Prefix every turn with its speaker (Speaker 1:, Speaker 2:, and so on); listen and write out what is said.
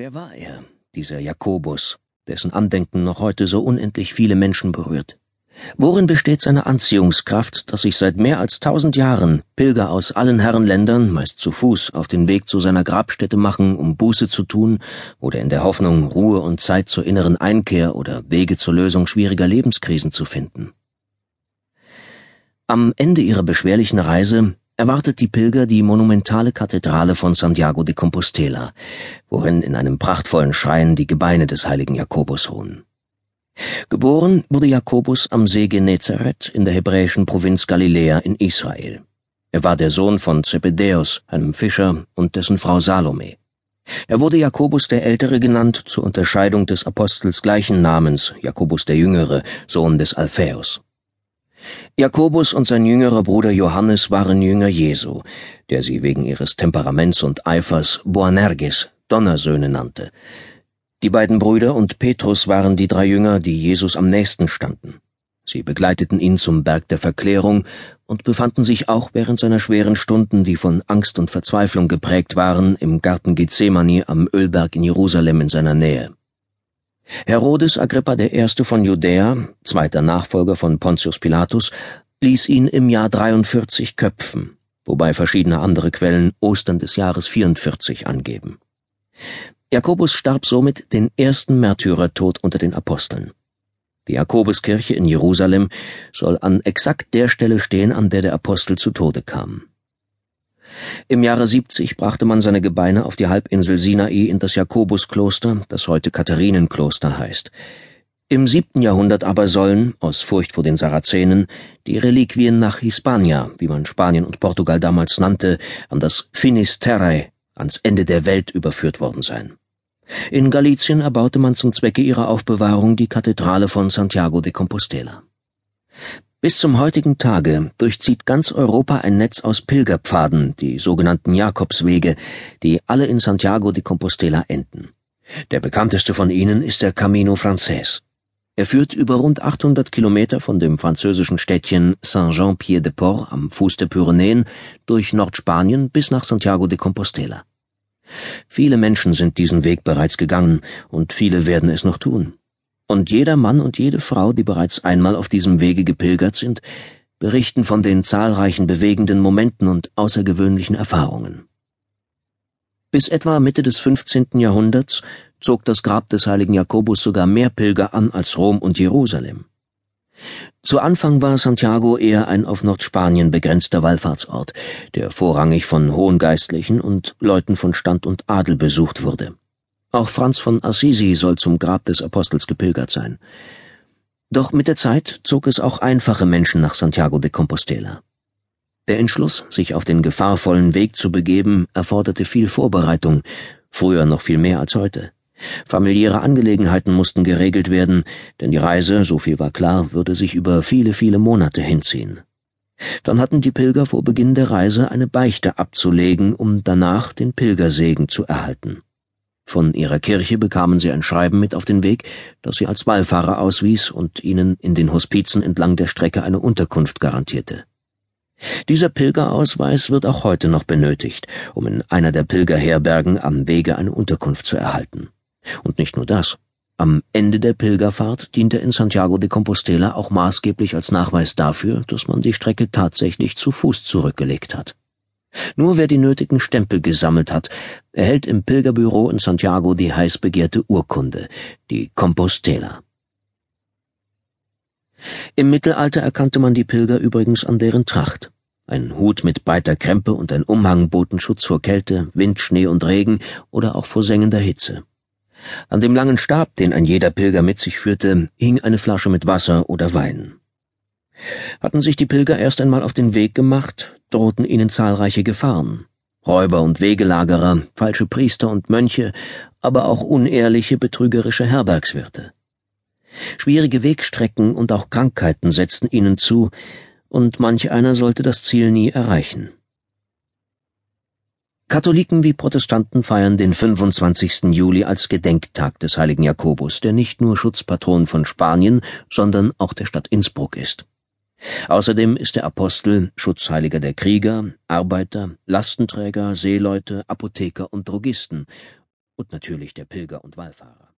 Speaker 1: Wer war er, dieser Jakobus, dessen Andenken noch heute so unendlich viele Menschen berührt? Worin besteht seine Anziehungskraft, dass sich seit mehr als tausend Jahren Pilger aus allen Herrenländern, meist zu Fuß, auf den Weg zu seiner Grabstätte machen, um Buße zu tun oder in der Hoffnung, Ruhe und Zeit zur inneren Einkehr oder Wege zur Lösung schwieriger Lebenskrisen zu finden? Am Ende ihrer beschwerlichen Reise erwartet die Pilger die monumentale Kathedrale von Santiago de Compostela, worin in einem prachtvollen Schrein die Gebeine des heiligen Jakobus ruhen. Geboren wurde Jakobus am See Genezareth in der hebräischen Provinz Galiläa in Israel. Er war der Sohn von Zebedäus, einem Fischer, und dessen Frau Salome. Er wurde Jakobus der Ältere genannt zur Unterscheidung des Apostels gleichen Namens, Jakobus der Jüngere, Sohn des Alphaeus. Jakobus und sein jüngerer Bruder Johannes waren Jünger Jesu, der sie wegen ihres Temperaments und Eifers Boanerges, Donnersöhne nannte. Die beiden Brüder und Petrus waren die drei Jünger, die Jesus am nächsten standen. Sie begleiteten ihn zum Berg der Verklärung und befanden sich auch während seiner schweren Stunden, die von Angst und Verzweiflung geprägt waren, im Garten Gethsemane am Ölberg in Jerusalem in seiner Nähe. Herodes Agrippa I. von Judäa, zweiter Nachfolger von Pontius Pilatus, ließ ihn im Jahr 43 köpfen, wobei verschiedene andere Quellen Ostern des Jahres 44 angeben. Jakobus starb somit den ersten Märtyrertod unter den Aposteln. Die Jakobuskirche in Jerusalem soll an exakt der Stelle stehen, an der der Apostel zu Tode kam. Im Jahre 70 brachte man seine Gebeine auf die Halbinsel Sinai in das Jakobuskloster, das heute Katharinenkloster heißt. Im siebten Jahrhundert aber sollen, aus Furcht vor den Sarazenen, die Reliquien nach Hispania, wie man Spanien und Portugal damals nannte, an das Finisterre, ans Ende der Welt überführt worden sein. In Galizien erbaute man zum Zwecke ihrer Aufbewahrung die Kathedrale von Santiago de Compostela. Bis zum heutigen Tage durchzieht ganz Europa ein Netz aus Pilgerpfaden, die sogenannten Jakobswege, die alle in Santiago de Compostela enden. Der bekannteste von ihnen ist der Camino Frances. Er führt über rund 800 Kilometer von dem französischen Städtchen Saint-Jean-Pied-de-Port am Fuß der Pyrenäen durch Nordspanien bis nach Santiago de Compostela. Viele Menschen sind diesen Weg bereits gegangen und viele werden es noch tun und jeder Mann und jede Frau, die bereits einmal auf diesem Wege gepilgert sind, berichten von den zahlreichen bewegenden Momenten und außergewöhnlichen Erfahrungen. Bis etwa Mitte des 15. Jahrhunderts zog das Grab des heiligen Jakobus sogar mehr Pilger an als Rom und Jerusalem. Zu Anfang war Santiago eher ein auf Nordspanien begrenzter Wallfahrtsort, der vorrangig von hohen Geistlichen und Leuten von Stand und Adel besucht wurde. Auch Franz von Assisi soll zum Grab des Apostels gepilgert sein. Doch mit der Zeit zog es auch einfache Menschen nach Santiago de Compostela. Der Entschluss, sich auf den gefahrvollen Weg zu begeben, erforderte viel Vorbereitung, früher noch viel mehr als heute. Familiäre Angelegenheiten mussten geregelt werden, denn die Reise, so viel war klar, würde sich über viele, viele Monate hinziehen. Dann hatten die Pilger vor Beginn der Reise eine Beichte abzulegen, um danach den Pilgersegen zu erhalten. Von ihrer Kirche bekamen sie ein Schreiben mit auf den Weg, das sie als Wallfahrer auswies und ihnen in den Hospizen entlang der Strecke eine Unterkunft garantierte. Dieser Pilgerausweis wird auch heute noch benötigt, um in einer der Pilgerherbergen am Wege eine Unterkunft zu erhalten. Und nicht nur das. Am Ende der Pilgerfahrt diente in Santiago de Compostela auch maßgeblich als Nachweis dafür, dass man die Strecke tatsächlich zu Fuß zurückgelegt hat. Nur wer die nötigen Stempel gesammelt hat, erhält im Pilgerbüro in Santiago die heiß begehrte Urkunde, die Compostela. Im Mittelalter erkannte man die Pilger übrigens an deren Tracht. Ein Hut mit breiter Krempe und ein Umhang boten Schutz vor Kälte, Wind, Schnee und Regen oder auch vor sengender Hitze. An dem langen Stab, den ein jeder Pilger mit sich führte, hing eine Flasche mit Wasser oder Wein. Hatten sich die Pilger erst einmal auf den Weg gemacht, drohten ihnen zahlreiche Gefahren. Räuber und Wegelagerer, falsche Priester und Mönche, aber auch unehrliche, betrügerische Herbergswirte. Schwierige Wegstrecken und auch Krankheiten setzten ihnen zu, und manch einer sollte das Ziel nie erreichen. Katholiken wie Protestanten feiern den 25. Juli als Gedenktag des heiligen Jakobus, der nicht nur Schutzpatron von Spanien, sondern auch der Stadt Innsbruck ist. Außerdem ist der Apostel Schutzheiliger der Krieger, Arbeiter, Lastenträger, Seeleute, Apotheker und Drogisten und natürlich der Pilger und Wallfahrer.